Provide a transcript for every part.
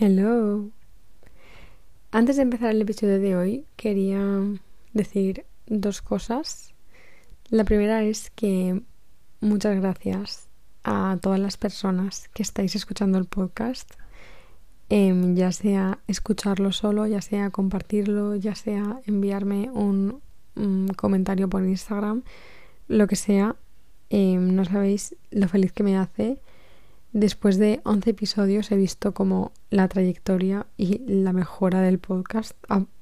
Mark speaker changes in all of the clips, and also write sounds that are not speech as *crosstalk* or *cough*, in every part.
Speaker 1: Hello. Antes de empezar el episodio de hoy, quería decir dos cosas. La primera es que muchas gracias a todas las personas que estáis escuchando el podcast, em, ya sea escucharlo solo, ya sea compartirlo, ya sea enviarme un, comentario por Instagram, lo que sea. Em, no sabéis lo feliz que me hace Después de 11 episodios he visto como la trayectoria y la mejora del podcast,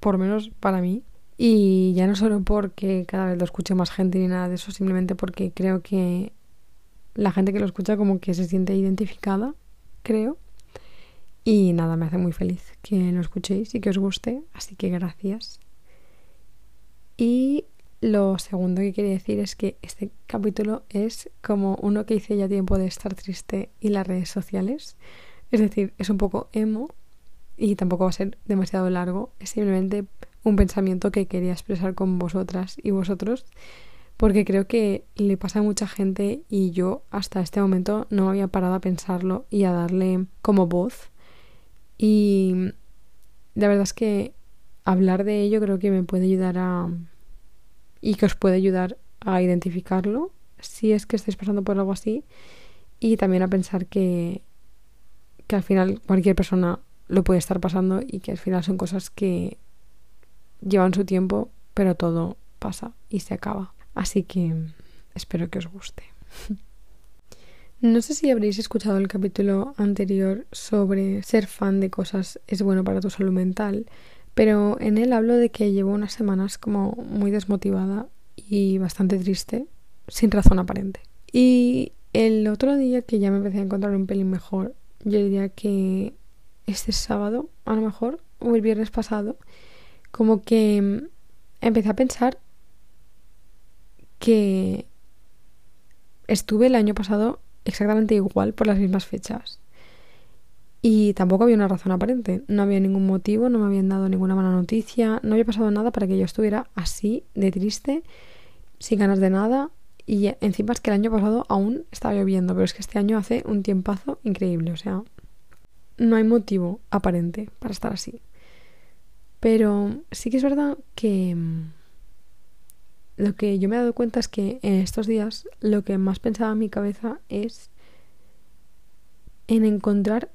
Speaker 1: por lo menos para mí. Y ya no solo porque cada vez lo escuche más gente ni nada de eso, simplemente porque creo que la gente que lo escucha como que se siente identificada, creo. Y nada, me hace muy feliz que lo escuchéis y que os guste, así que gracias. Y lo segundo que quería decir es que este capítulo es como uno que hice ya tiempo de estar triste y las redes sociales. Es decir, es un poco emo y tampoco va a ser demasiado largo. Es simplemente un pensamiento que quería expresar con vosotras y vosotros porque creo que le pasa a mucha gente y yo hasta este momento no había parado a pensarlo y a darle como voz. Y la verdad es que hablar de ello creo que me puede ayudar a y que os puede ayudar a identificarlo si es que estáis pasando por algo así y también a pensar que, que al final cualquier persona lo puede estar pasando y que al final son cosas que llevan su tiempo pero todo pasa y se acaba. Así que espero que os guste. *laughs* No sé si habréis escuchado el capítulo anterior sobre ser fan de cosas es bueno para tu salud mental pero en él hablo de que llevo unas semanas como muy desmotivada y bastante triste, sin razón aparente. Y el otro día que ya me empecé a encontrar un pelín mejor, yo diría que este sábado, a lo mejor, o el viernes pasado, como que empecé a pensar que estuve el año pasado exactamente igual por las mismas fechas. Y tampoco había una razón aparente, no había ningún motivo, no me habían dado ninguna mala noticia, no había pasado nada para que yo estuviera así de triste, sin ganas de nada. Y encima es que el año pasado aún estaba lloviendo, pero es que este año hace un tiempazo increíble, o sea, no hay motivo aparente para estar así. Pero sí que es verdad que mm, lo que yo me he dado cuenta es que en estos días lo que más pensaba en mi cabeza es en encontrar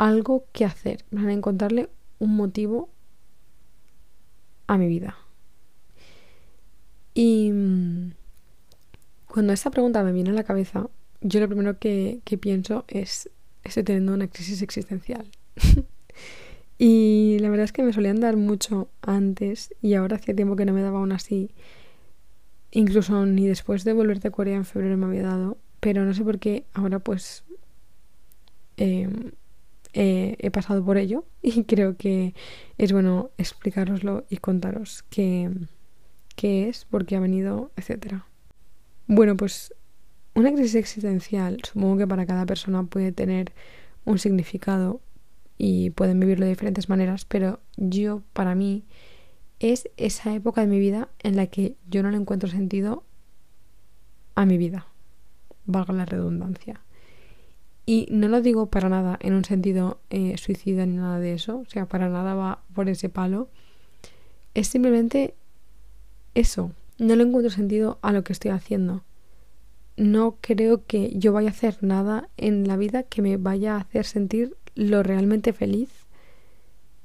Speaker 1: algo que hacer, van encontrarle un motivo a mi vida. Y mm, cuando esta pregunta me viene a la cabeza, yo lo primero que, pienso es, estoy teniendo una crisis existencial. *laughs* y la verdad es que me solían dar mucho antes y ahora hacía tiempo que no me daba aún así. Incluso ni después de volver de Corea en febrero me había dado, pero no sé por qué ahora pues em, eh, he pasado por ello *laughs* y creo que es bueno explicaroslo y contaros qué, qué es, por qué ha venido, etc. Bueno, pues una crisis existencial supongo que para cada persona puede tener un significado y pueden vivirlo de diferentes maneras, pero yo, para mí, es esa época de mi vida en la que yo no le encuentro sentido a mi vida, valga la redundancia. Y no lo digo para nada en un sentido eh, suicida ni nada de eso, o sea, para nada va por ese palo. Es simplemente eso, no le encuentro sentido a lo que estoy haciendo. No creo que yo vaya a hacer nada en la vida que me vaya a hacer sentir lo realmente feliz,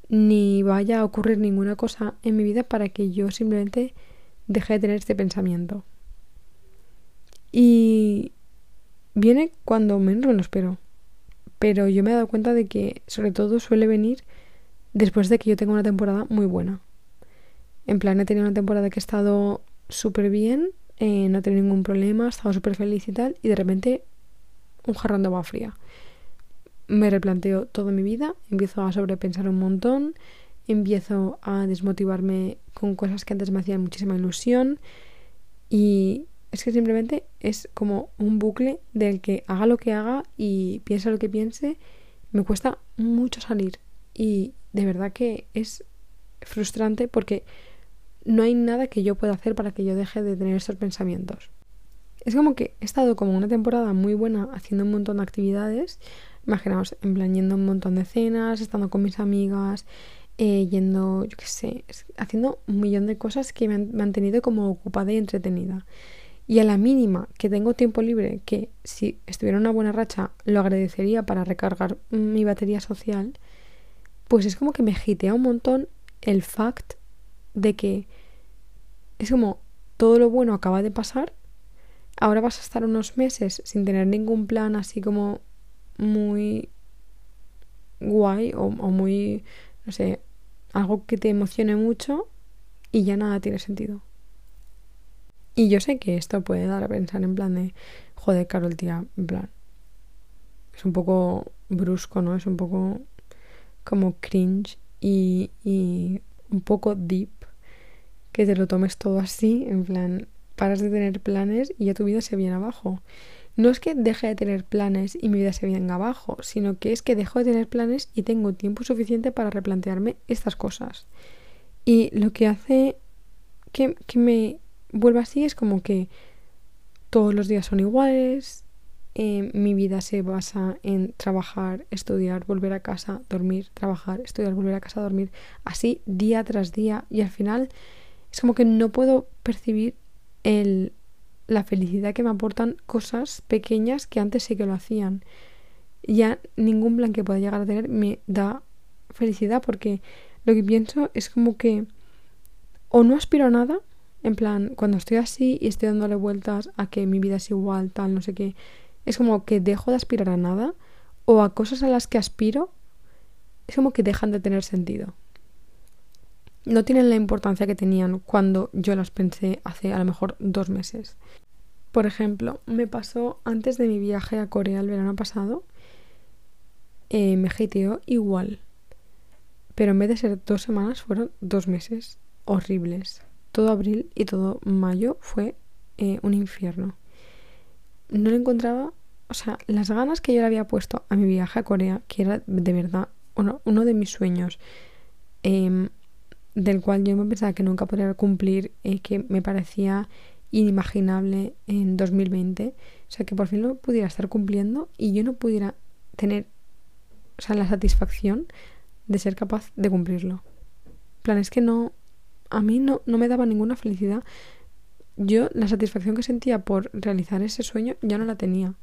Speaker 1: ni vaya a ocurrir ninguna cosa en mi vida para que yo simplemente deje de tener este pensamiento. Y Viene cuando menos me lo espero. Pero yo me he dado cuenta de que sobre todo suele venir después de que yo tenga una temporada muy buena. En plan, he tenido una temporada que he estado súper bien, eh, no he tenido ningún problema, he estado súper feliz y tal, y de repente un jarrón de agua fría. Me replanteo toda mi vida, empiezo a sobrepensar un montón, empiezo a desmotivarme con cosas que antes me hacían muchísima ilusión y es que simplemente es como un bucle del que haga lo que haga y piensa lo que piense, me cuesta mucho salir. Y de verdad que es frustrante porque no hay nada que yo pueda hacer para que yo deje de tener estos pensamientos. Es como que he estado como una temporada muy buena haciendo un montón de actividades, Imaginaos, en plan, yendo un montón de cenas, estando con mis amigas, eh, yendo, yo qué sé, haciendo un millón de cosas que me han mantenido como ocupada y entretenida. Y a la mínima que tengo tiempo libre, que si estuviera una buena racha lo agradecería para recargar mi batería social, pues es como que me gitea un montón el fact de que es como todo lo bueno acaba de pasar, ahora vas a estar unos meses sin tener ningún plan así como muy guay o, o muy, no sé, algo que te emocione mucho y ya nada tiene sentido. Y yo sé que esto puede dar a pensar en plan de, joder, Carol, tía, en plan. Es un poco brusco, ¿no? Es un poco como cringe y, y un poco deep que te lo tomes todo así, en plan, paras de tener planes y ya tu vida se viene abajo. No es que deje de tener planes y mi vida se venga abajo, sino que es que dejo de tener planes y tengo tiempo suficiente para replantearme estas cosas. Y lo que hace que, que me vuelva así es como que todos los días son iguales, eh, mi vida se basa en trabajar, estudiar, volver a casa, dormir, trabajar, estudiar, volver a casa, dormir, así día tras día y al final es como que no puedo percibir el, la felicidad que me aportan cosas pequeñas que antes sí que lo hacían. Ya ningún plan que pueda llegar a tener me da felicidad porque lo que pienso es como que o no aspiro a nada, en plan, cuando estoy así y estoy dándole vueltas a que mi vida es igual, tal, no sé qué, es como que dejo de aspirar a nada o a cosas a las que aspiro, es como que dejan de tener sentido. No tienen la importancia que tenían cuando yo las pensé hace a lo mejor dos meses. Por ejemplo, me pasó antes de mi viaje a Corea el verano pasado, eh, me hateó igual. Pero en vez de ser dos semanas, fueron dos meses horribles. Todo abril y todo mayo fue eh, un infierno no le encontraba, o sea, las ganas que yo le había puesto a mi viaje a Corea, que era de verdad uno, uno de mis sueños, em, del cual yo me pensaba que nunca podría cumplir, eh, que me parecía inimaginable en 2020, o sea, que por fin lo pudiera estar cumpliendo y yo no pudiera tener, o sea, la satisfacción de ser capaz de cumplirlo. plan, es que no, a mí no, no me daba ninguna felicidad yo la satisfacción que sentía por realizar ese sueño ya no la tenía.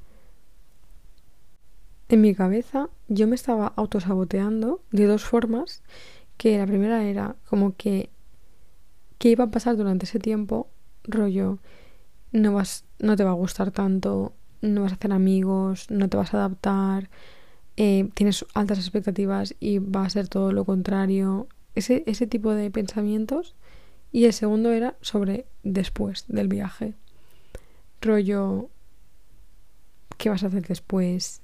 Speaker 1: En mi cabeza yo me estaba autosaboteando de dos formas, que la primera era como que qué iba a pasar durante ese tiempo, rollo, no vas, no te va a gustar tanto, no vas a hacer amigos, no te vas a adaptar, eh, tienes altas expectativas y va a ser todo lo contrario. Ese, ese tipo de pensamientos y el segundo era sobre después del viaje. Rollo, ¿qué vas a hacer después?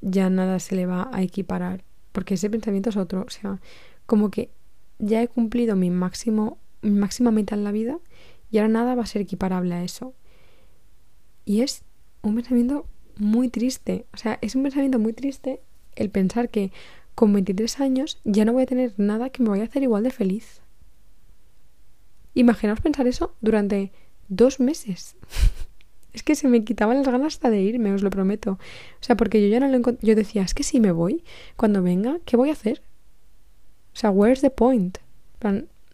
Speaker 1: Ya nada se le va a equiparar. Porque ese pensamiento es otro. O sea, como que ya he cumplido mi máximo, mi máxima meta en la vida y ahora nada va a ser equiparable a eso. Y es un pensamiento muy triste. O sea, es un pensamiento muy triste el pensar que con 23 años ya no voy a tener nada que me vaya a hacer igual de feliz. Imaginaos pensar eso durante dos meses. *laughs* es que se me quitaban las ganas hasta de irme, os lo prometo. O sea, porque yo ya no lo Yo decía, es que si me voy, cuando venga, ¿qué voy a hacer? O sea, where's the point?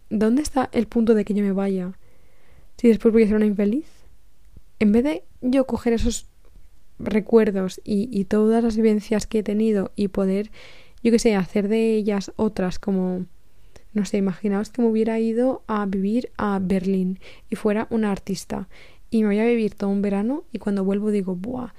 Speaker 1: ¿Dónde está el punto de que yo me vaya? Si después voy a ser una infeliz. En vez de yo coger esos recuerdos y, y todas las vivencias que he tenido y poder, yo qué sé, hacer de ellas otras como no sé, imaginaos que me hubiera ido a vivir a Berlín y fuera una artista y me voy a vivir todo un verano y cuando vuelvo digo, buah,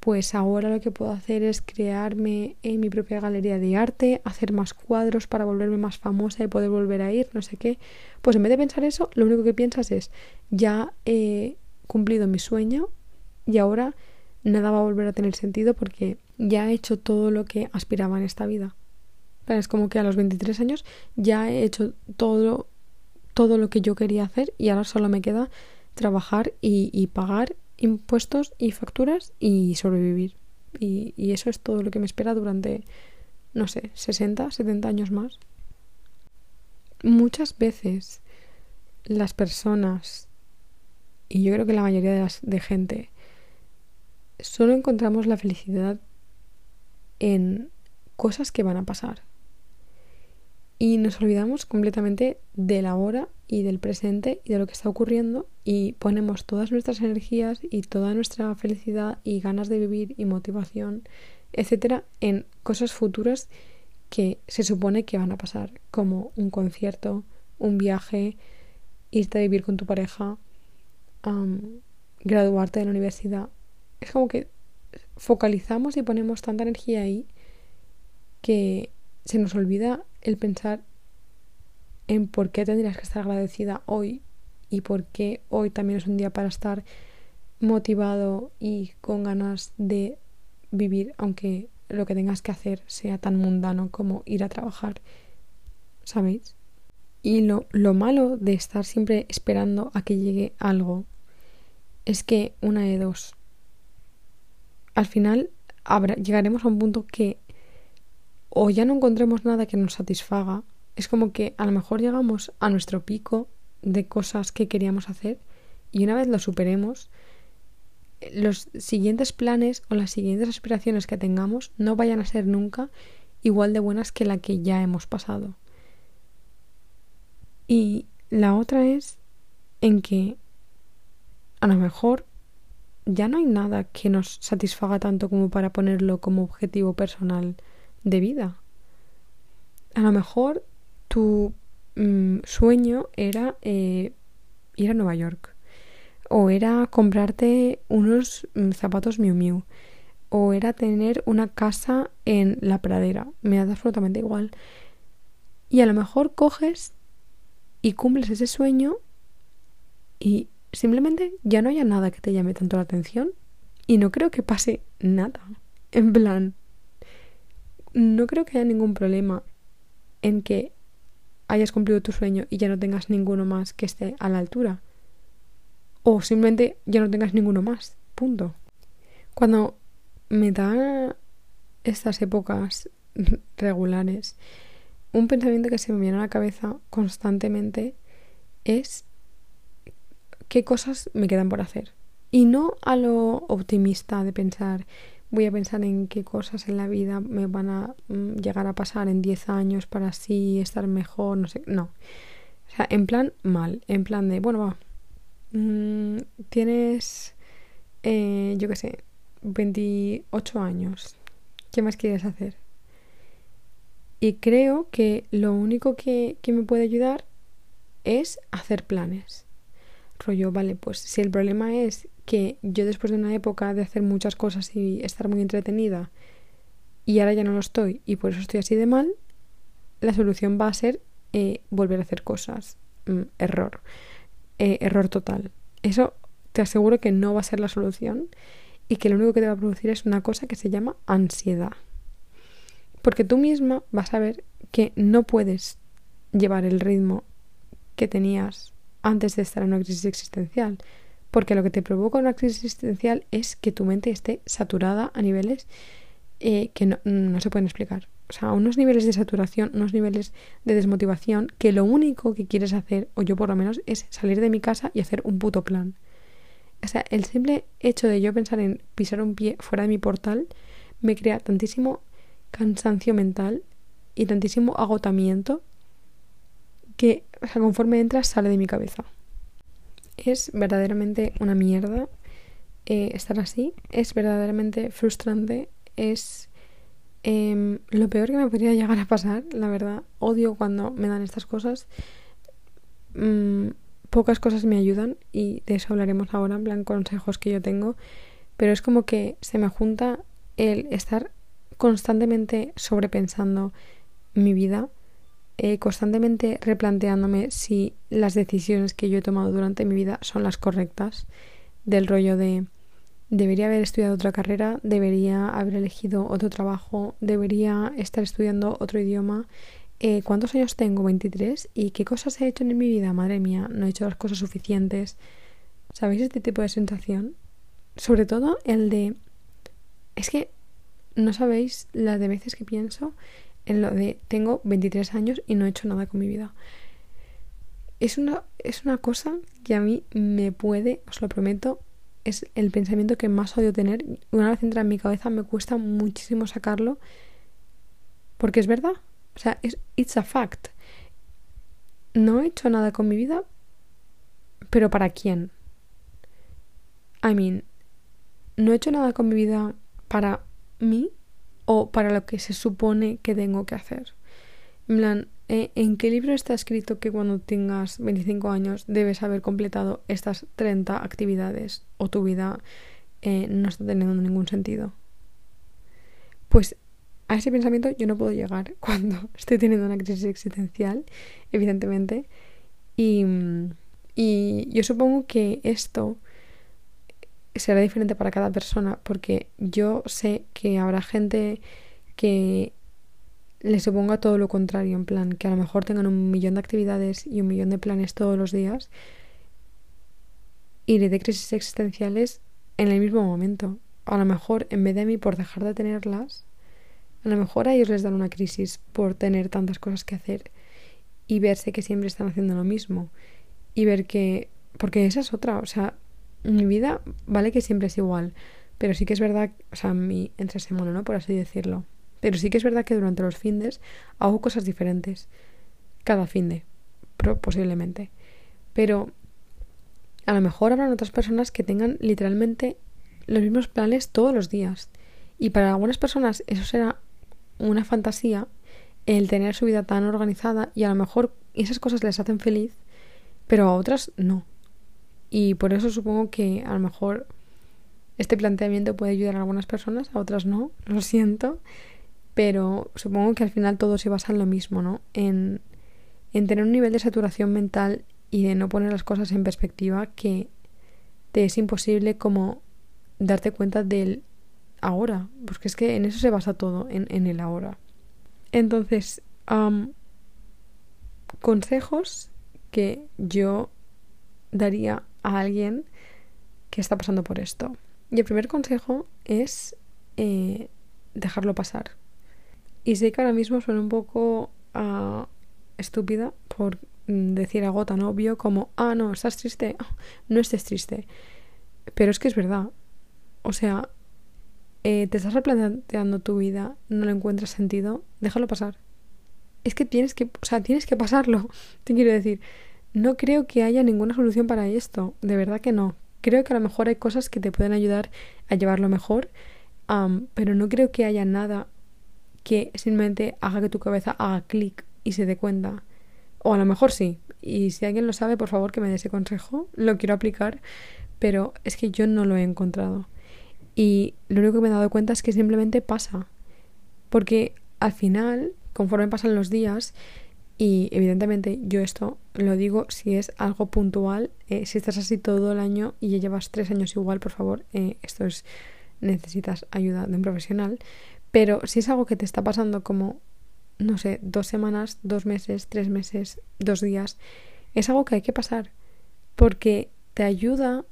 Speaker 1: pues ahora lo que puedo hacer es crearme en mi propia galería de arte, hacer más cuadros para volverme más famosa y poder volver a ir, no sé qué. Pues en vez de pensar eso, lo único que piensas es, ya he cumplido mi sueño y ahora nada va a volver a tener sentido porque ya he hecho todo lo que aspiraba en esta vida. Es como que a los 23 años ya he hecho todo, todo lo que yo quería hacer y ahora solo me queda trabajar y, pagar impuestos y facturas y sobrevivir. Y, y, eso es todo lo que me espera durante, no sé, 60, 70 años más. Muchas veces las personas, y yo creo que la mayoría de, las, de gente, solo encontramos la felicidad en cosas que van a pasar. Y nos olvidamos completamente de la hora y del presente y de lo que está ocurriendo y ponemos todas nuestras energías y toda nuestra felicidad y ganas de vivir y motivación, etcétera, en cosas futuras que se supone que van a pasar, como un concierto, un viaje, irte a vivir con tu pareja, graduarte de la universidad. Es como que focalizamos y ponemos tanta energía ahí que se nos olvida el pensar en por qué tendrías que estar agradecida hoy y por qué hoy también es un día para estar motivado y con ganas de vivir, aunque lo que tengas que hacer sea tan mundano como ir a trabajar, ¿sabéis? Y lo, lo malo de estar siempre esperando a que llegue algo es que una de dos. Al final llegaremos a un punto que o ya no encontremos nada que nos satisfaga. Es como que a lo mejor llegamos a nuestro pico de cosas que queríamos hacer y una vez lo superemos, los siguientes planes o las siguientes aspiraciones que tengamos no vayan a ser nunca igual de buenas que la que ya hemos pasado. Y la otra es en que a lo mejor ya no hay nada que nos satisfaga tanto como para ponerlo como objetivo personal de vida. A lo mejor tu mm, sueño era eh, ir a Nueva York o era comprarte unos mm, zapatos Miu Miu o era tener una casa en la pradera, me da absolutamente igual. Y a lo mejor coges y cumples ese sueño y simplemente ya no haya nada que te llame tanto la atención y no creo que pase nada. En plan, no creo que haya ningún problema en que hayas cumplido tu sueño y ya no tengas ninguno más que esté a la altura o simplemente ya no tengas ninguno más. Punto. Cuando me da estas épocas *laughs* regulares, un pensamiento que se me viene a la cabeza constantemente es qué cosas me quedan por hacer. Y no a lo optimista de pensar, voy a pensar en qué cosas en la vida me van a mm, llegar a pasar en 10 años para así estar mejor, no sé, no. O sea, en plan mal, en plan de, bueno, va, Mm, tienes, eh, yo qué sé, 28 años. ¿Qué más quieres hacer? Y creo que lo único que, que me puede ayudar es hacer planes. Rollo, vale, pues si el problema es que yo después de una época de hacer muchas cosas y estar muy entretenida y ahora ya no lo estoy y por eso estoy así de mal, la solución va a ser eh, volver a hacer cosas. Mm, error. Eh, error total. Eso te aseguro que no va a ser la solución y que lo único que te va a producir es una cosa que se llama ansiedad. Porque tú misma vas a ver que no puedes llevar el ritmo que tenías antes de estar en una crisis existencial. Porque lo que te provoca una crisis existencial es que tu mente esté saturada a niveles eh, que no, no se pueden explicar o sea, unos niveles de saturación, unos niveles de desmotivación, que lo único que quieres hacer, o yo por lo menos, es salir de mi casa y hacer un puto plan. O sea, el simple hecho de yo pensar en pisar un pie fuera de mi portal me crea tantísimo cansancio mental y tantísimo agotamiento que, conforme entras sale de mi cabeza. Es verdaderamente una mierda eh, estar así, es verdaderamente frustrante, es Em, lo peor que me podría llegar a pasar, la verdad, odio cuando me dan estas cosas. Mm, pocas cosas me ayudan y de eso hablaremos ahora, en plan consejos que yo tengo, pero es como que se me junta el estar constantemente sobrepensando mi vida, eh, constantemente replanteándome si las decisiones que yo he tomado durante mi vida son las correctas, del rollo de debería haber estudiado otra carrera, debería haber elegido otro trabajo, debería estar estudiando otro idioma. Eh, ¿Cuántos años tengo? 23. ¿Y qué cosas he hecho en mi vida? Madre mía, no he hecho las cosas suficientes. ¿Sabéis este tipo de sensación? Sobre todo el de... Es que no sabéis las de veces que pienso en lo de tengo 23 años y no he hecho nada con mi vida. Es una, es una cosa que a mí me puede, os lo prometo, es el pensamiento que más odio tener. Una vez entra en mi cabeza me cuesta muchísimo sacarlo porque es verdad. O sea, es it's a fact. No he hecho nada con mi vida, pero ¿para quién? I mean, no he hecho nada con mi vida para mí o para lo que se supone que tengo que hacer. En eh, ¿en qué libro está escrito que cuando tengas 25 años debes haber completado estas 30 actividades o tu vida eh, no está teniendo ningún sentido? Pues a ese pensamiento yo no puedo llegar *laughs* cuando estoy teniendo una crisis existencial, evidentemente. Y yo supongo que esto será diferente para cada persona porque yo sé que habrá gente que le suponga todo lo contrario, en plan, que a lo mejor tengan un millón de actividades y un millón de planes todos los días y le dé crisis existenciales en el mismo momento. A lo mejor, en vez de a mí por dejar de tenerlas, a lo mejor a ellos les dan una crisis por tener tantas cosas que hacer y verse que siempre están haciendo lo mismo y ver que... Porque esa es otra, o sea, mi vida vale que siempre es igual, pero sí que es verdad, o sea, mi entre semana, ¿no? Por así decirlo. Pero sí que es verdad que durante los findes hago cosas diferentes. Cada finde, posiblemente. Pero a lo mejor habrán otras personas que tengan literalmente los mismos planes todos los días. Y para algunas personas eso será una fantasía el tener su vida tan organizada y a lo mejor esas cosas les hacen feliz, pero a otras no. Y por eso supongo que a lo mejor este planteamiento puede ayudar a algunas personas, a otras no, *laughs* lo siento, pero supongo que al final todo se basa en lo mismo, ¿no? En, en tener un nivel de saturación mental y de no poner las cosas en perspectiva que te es imposible como darte cuenta del ahora, porque es que en eso se basa todo, en, en el ahora. Entonces, consejos que yo daría a alguien que está pasando por esto. Y el primer consejo es eh, dejarlo pasar. Y sé que ahora mismo suena un poco uh, estúpida por decir algo tan obvio como, ah, no, estás triste, ah, *laughs* no estés triste. Pero es que es verdad. O sea, eh, te estás replanteando tu vida, no le encuentras sentido, déjalo pasar. Es que tienes que, o sea, tienes que pasarlo. *laughs* Te quiero decir, no creo que haya ninguna solución para esto, de verdad que no. Creo que a lo mejor hay cosas que te pueden ayudar a llevarlo mejor, pero no creo que haya nada que simplemente haga que tu cabeza haga clic y se dé cuenta. O a lo mejor sí. Y si alguien lo sabe, por favor que me dé ese consejo. Lo quiero aplicar, pero es que yo no lo he encontrado. Y lo único que me he dado cuenta es que simplemente pasa. Porque al final, conforme pasan los días, y evidentemente yo esto lo digo si es algo puntual, eh, si estás así todo el año y ya llevas tres años igual, por favor, eh, esto es, necesitas ayuda de un profesional. Pero si es algo que te está pasando como, no sé, dos semanas, dos meses, tres meses, dos días, es algo que hay que pasar. Porque te ayuda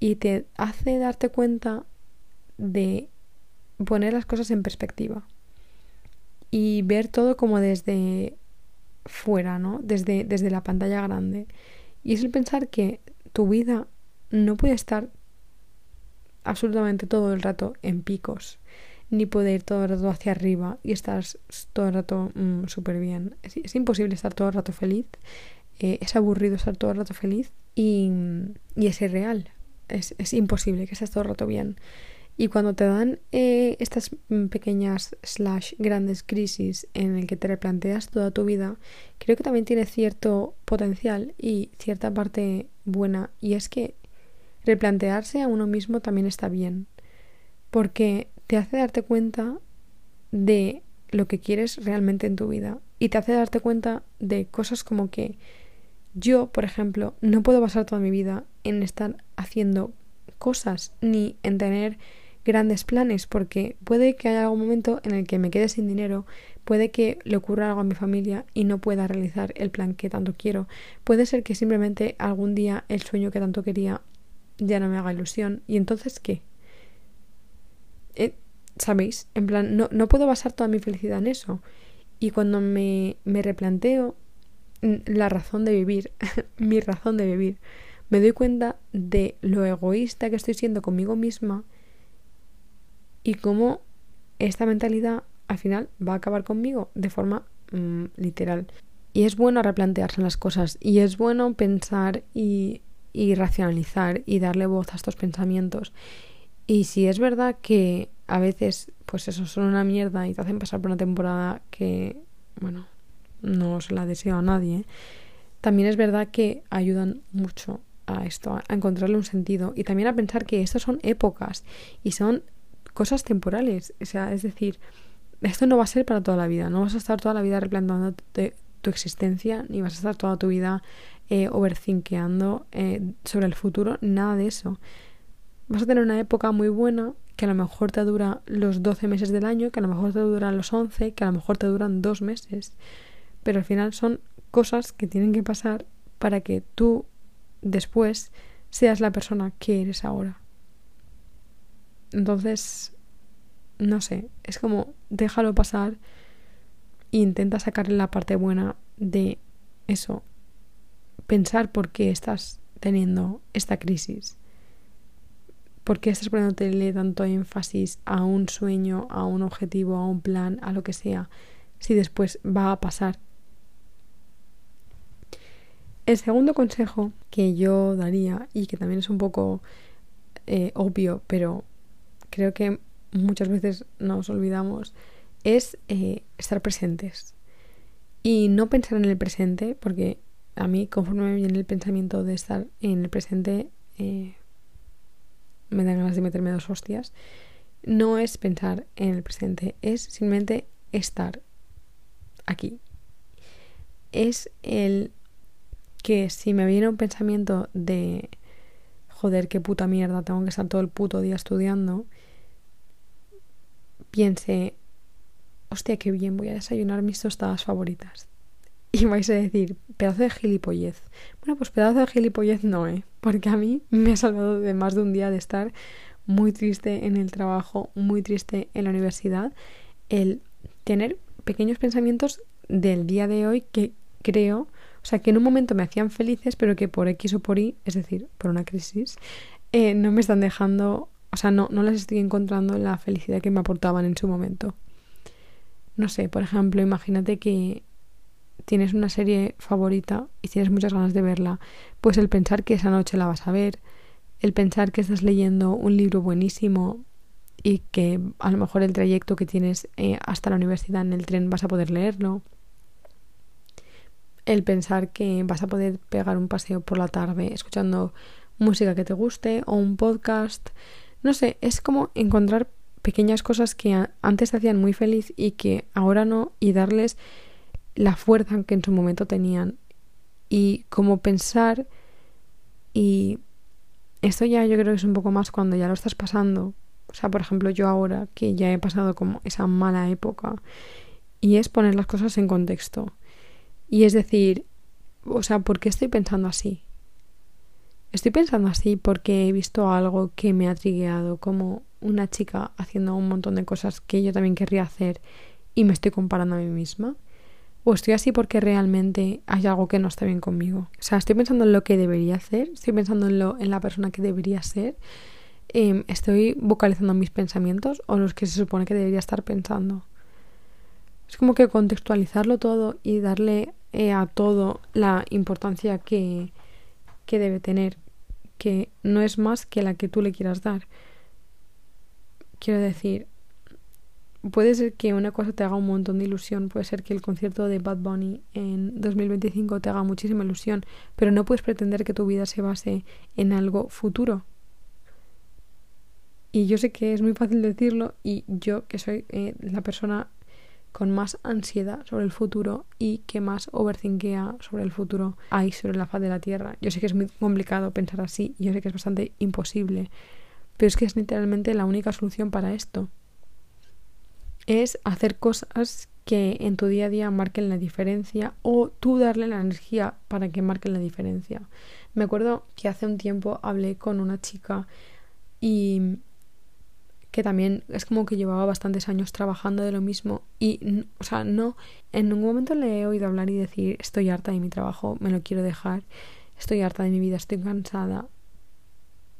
Speaker 1: y te hace darte cuenta de poner las cosas en perspectiva y ver todo como desde fuera, ¿no? Desde, desde la pantalla grande. Y es el pensar que tu vida no puede estar absolutamente todo el rato en picos ni puede ir todo el rato hacia arriba y estar todo el rato mm, súper bien. Es, imposible estar todo el rato feliz, eh, es aburrido estar todo el rato feliz y, y es irreal. Es, es, imposible que estés todo el rato bien. Y cuando te dan eh, estas mm, pequeñas slash grandes crisis en el que te replanteas toda tu vida, creo que también tiene cierto potencial y cierta parte buena. Y es que replantearse a uno mismo también está bien. Porque te hace darte cuenta de lo que quieres realmente en tu vida y te hace darte cuenta de cosas como que yo, por ejemplo, no puedo basar toda mi vida en estar haciendo cosas ni en tener grandes planes porque puede que haya algún momento en el que me quede sin dinero, puede que le ocurra algo a mi familia y no pueda realizar el plan que tanto quiero, puede ser que simplemente algún día el sueño que tanto quería ya no me haga ilusión y entonces ¿qué? Eh, ¿Sabéis? En plan, no, no puedo basar toda mi felicidad en eso. Y cuando me, me replanteo la razón de vivir, *laughs* mi razón de vivir, me doy cuenta de lo egoísta que estoy siendo conmigo misma y cómo esta mentalidad al final va a acabar conmigo de forma mm, literal. Y es bueno replantearse las cosas y es bueno pensar y, y racionalizar y darle voz a estos pensamientos. Y si es verdad que a veces, pues eso son una mierda y te hacen pasar por una temporada que, bueno, no se la deseo a nadie, también es verdad que ayudan mucho a esto, a encontrarle un sentido y también a pensar que estas son épocas y son cosas temporales. O sea, es decir, esto no va a ser para toda la vida, no vas a estar toda la vida replanteándote tu existencia, ni vas a estar toda tu vida eh, overthinkeando eh, sobre el futuro, nada de eso. Vas a tener una época muy buena que a lo mejor te dura los 12 meses del año, que a lo mejor te duran los 11, que a lo mejor te duran dos meses. Pero al final son cosas que tienen que pasar para que tú después seas la persona que eres ahora. Entonces, no sé, es como déjalo pasar e intenta sacarle la parte buena de eso. Pensar por qué estás teniendo esta crisis. ¿Por qué estás poniéndole tanto énfasis a un sueño, a un objetivo, a un plan, a lo que sea, si después va a pasar? El segundo consejo que yo daría, y que también es un poco eh, obvio, pero creo que muchas veces nos olvidamos, es eh, estar presentes. Y no pensar en el presente, porque a mí, conforme me viene el pensamiento de estar en el presente, eh, me dan ganas de meterme dos hostias. No es pensar en el presente, es simplemente estar aquí. Es el que si me viene un pensamiento de joder, qué puta mierda, tengo que estar todo el puto día estudiando, piense, hostia, qué bien, voy a desayunar mis tostadas favoritas. Y vais a decir, pedazo de gilipollez. Bueno, pues pedazo de gilipollez no, ¿eh? Porque a mí me ha salvado de más de un día de estar muy triste en el trabajo, muy triste en la universidad, el tener pequeños pensamientos del día de hoy que creo, o sea, que en un momento me hacían felices, pero que por X o por Y, es decir, por una crisis, eh, no me están dejando o sea, no, no las estoy encontrando la felicidad que me aportaban en su momento. No sé, por ejemplo, imagínate que tienes una serie favorita y tienes muchas ganas de verla, pues el pensar que esa noche la vas a ver, el pensar que estás leyendo un libro buenísimo y que a lo mejor el trayecto que tienes eh, hasta la universidad en el tren vas a poder leerlo, el pensar que vas a poder pegar un paseo por la tarde escuchando música que te guste o un podcast, no sé, es como encontrar pequeñas cosas que antes te hacían muy feliz y que ahora no, y darles la fuerza que en su momento tenían. Y como pensar, y esto ya yo creo que es un poco más cuando ya lo estás pasando. O sea, por ejemplo, yo ahora que ya he pasado como esa mala época, y es poner las cosas en contexto. Y es decir, o sea, ¿por qué estoy pensando así? Estoy pensando así porque he visto algo que me ha trigueado, como una chica haciendo un montón de cosas que yo también querría hacer y me estoy comparando a mí misma. O estoy así porque realmente hay algo que no está bien conmigo. O sea, estoy pensando en lo que debería hacer, estoy pensando en, lo, en la persona que debería ser, em, estoy vocalizando mis pensamientos o los que se supone que debería estar pensando. Es como que contextualizarlo todo y darle eh, a todo la importancia que, que debe tener que no es más que la que tú le quieras dar. Quiero decir, puede ser que una cosa te haga un montón de ilusión, puede ser que el concierto de Bad Bunny en 2025 te haga muchísima ilusión, pero no puedes pretender que tu vida se base en algo futuro. Y yo sé que es muy fácil decirlo y yo que soy eh, la persona con más ansiedad sobre el futuro y que más overthinkea sobre el futuro hay sobre la faz de la Tierra. Yo sé que es muy complicado pensar así, yo sé que es bastante imposible, pero es que es literalmente la única solución para esto. Es hacer cosas que en tu día a día marquen la diferencia o tú darle la energía para que marquen la diferencia. Me acuerdo que hace un tiempo hablé con una chica y que también es como que llevaba bastantes años trabajando de lo mismo y, o sea, no, en ningún momento le he oído hablar y decir estoy harta de mi trabajo, me lo quiero dejar. estoy harta de mi vida, estoy cansada.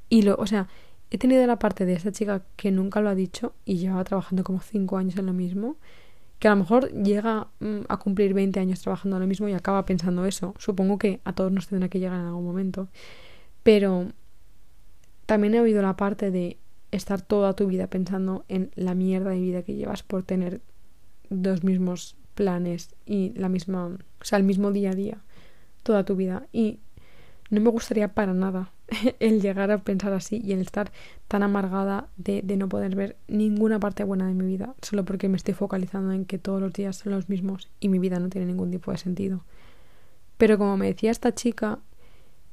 Speaker 1: Y lo, o sea, he tenido la parte de esta chica que nunca lo ha dicho y llevaba trabajando como cinco años en lo mismo, que a lo mejor llega mm, a cumplir 20 años trabajando en lo mismo y acaba pensando eso. Supongo que a todos nos tendrá que llegar en algún momento. Pero también he oído la parte de estar toda tu vida pensando en la mierda de vida que llevas por tener dos mismos planes y la misma, o sea, el mismo día a día, toda tu vida. Y no me gustaría para nada *laughs* el llegar a pensar así y el estar tan amargada de, de, no poder ver ninguna parte buena de mi vida, solo porque me estoy focalizando en que todos los días son los mismos y mi vida no tiene ningún tipo de sentido. Pero como me decía esta chica,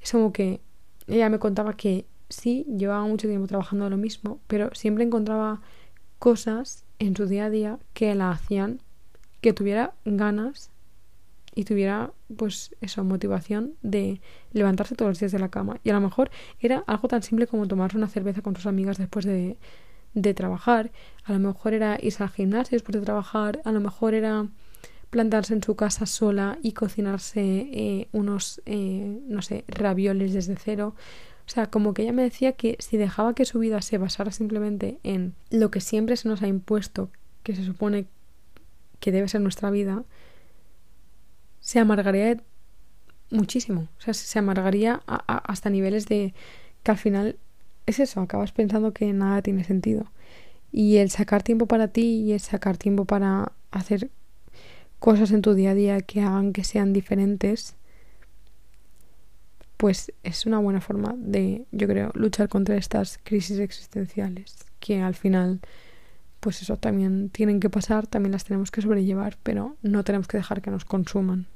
Speaker 1: es como que ella me contaba que sí, llevaba mucho tiempo trabajando lo mismo, pero siempre encontraba cosas en su día a día que la hacían que tuviera ganas y tuviera pues eso, motivación de levantarse todos los días de la cama. Y a lo mejor era algo tan simple como tomarse una cerveza con sus amigas después de, de trabajar, a lo mejor era irse al gimnasio después de trabajar, a lo mejor era plantarse en su casa sola y cocinarse eh, unos, eh, no sé, ravioles desde cero. O sea, como que ella me decía que si dejaba que su vida se basara simplemente en lo que siempre se nos ha impuesto, que se supone que debe ser nuestra vida, se amargaría muchísimo. O sea, se amargaría hasta niveles de que al final es eso, acabas pensando que nada tiene sentido. Y el sacar tiempo para ti y el sacar tiempo para hacer cosas en tu día a día que hagan que sean diferentes, pues es una buena forma de, yo creo, luchar contra estas crisis existenciales que al final, pues eso también tienen que pasar, también las tenemos que sobrellevar, pero no tenemos que dejar que nos consuman.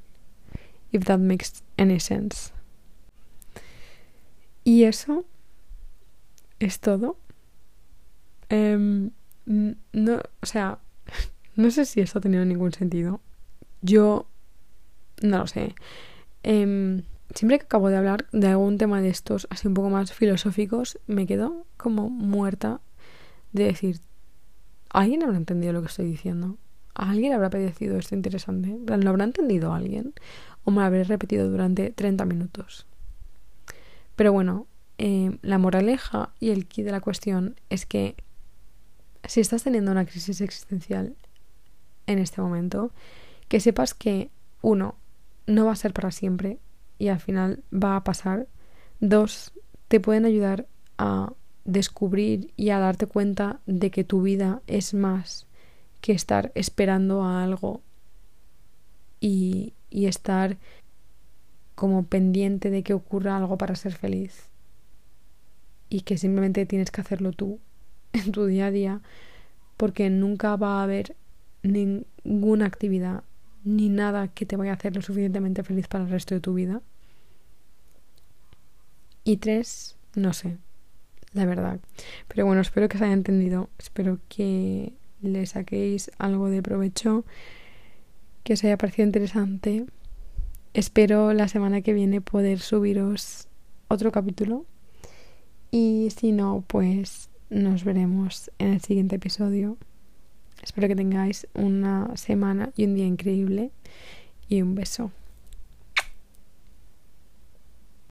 Speaker 1: If that makes any sense. Y eso es todo. Em, no, o sea, *laughs* no sé si esto ha tenido ningún sentido. Yo no lo sé. Eh, siempre que acabo de hablar de algún tema de estos así un poco más filosóficos, me quedo como muerta de decir, ¿alguien habrá entendido lo que estoy diciendo? ¿Alguien habrá parecido esto interesante? ¿Lo habrá entendido alguien? ¿O me lo habré repetido durante 30 minutos? Pero bueno, eh, la moraleja y el key de la cuestión es que si estás teniendo una crisis existencial en este momento, que sepas que, uno, no va a ser para siempre, y al final va a pasar. Dos, te pueden ayudar a descubrir y a darte cuenta de que tu vida es más que estar esperando a algo y, y estar como pendiente de que ocurra algo para ser feliz y que simplemente tienes que hacerlo tú *laughs* en tu día a día porque nunca va a haber ninguna actividad ni nada que te vaya a hacer lo suficientemente feliz para el resto de tu vida. Y tres, no sé, la verdad. Pero bueno, espero que os haya entendido, espero que le saquéis algo de provecho, que os haya parecido interesante. Espero la semana que viene poder subiros otro capítulo. Y si no, pues nos veremos en el siguiente episodio. Espero que tengáis una semana y un día increíble y un beso.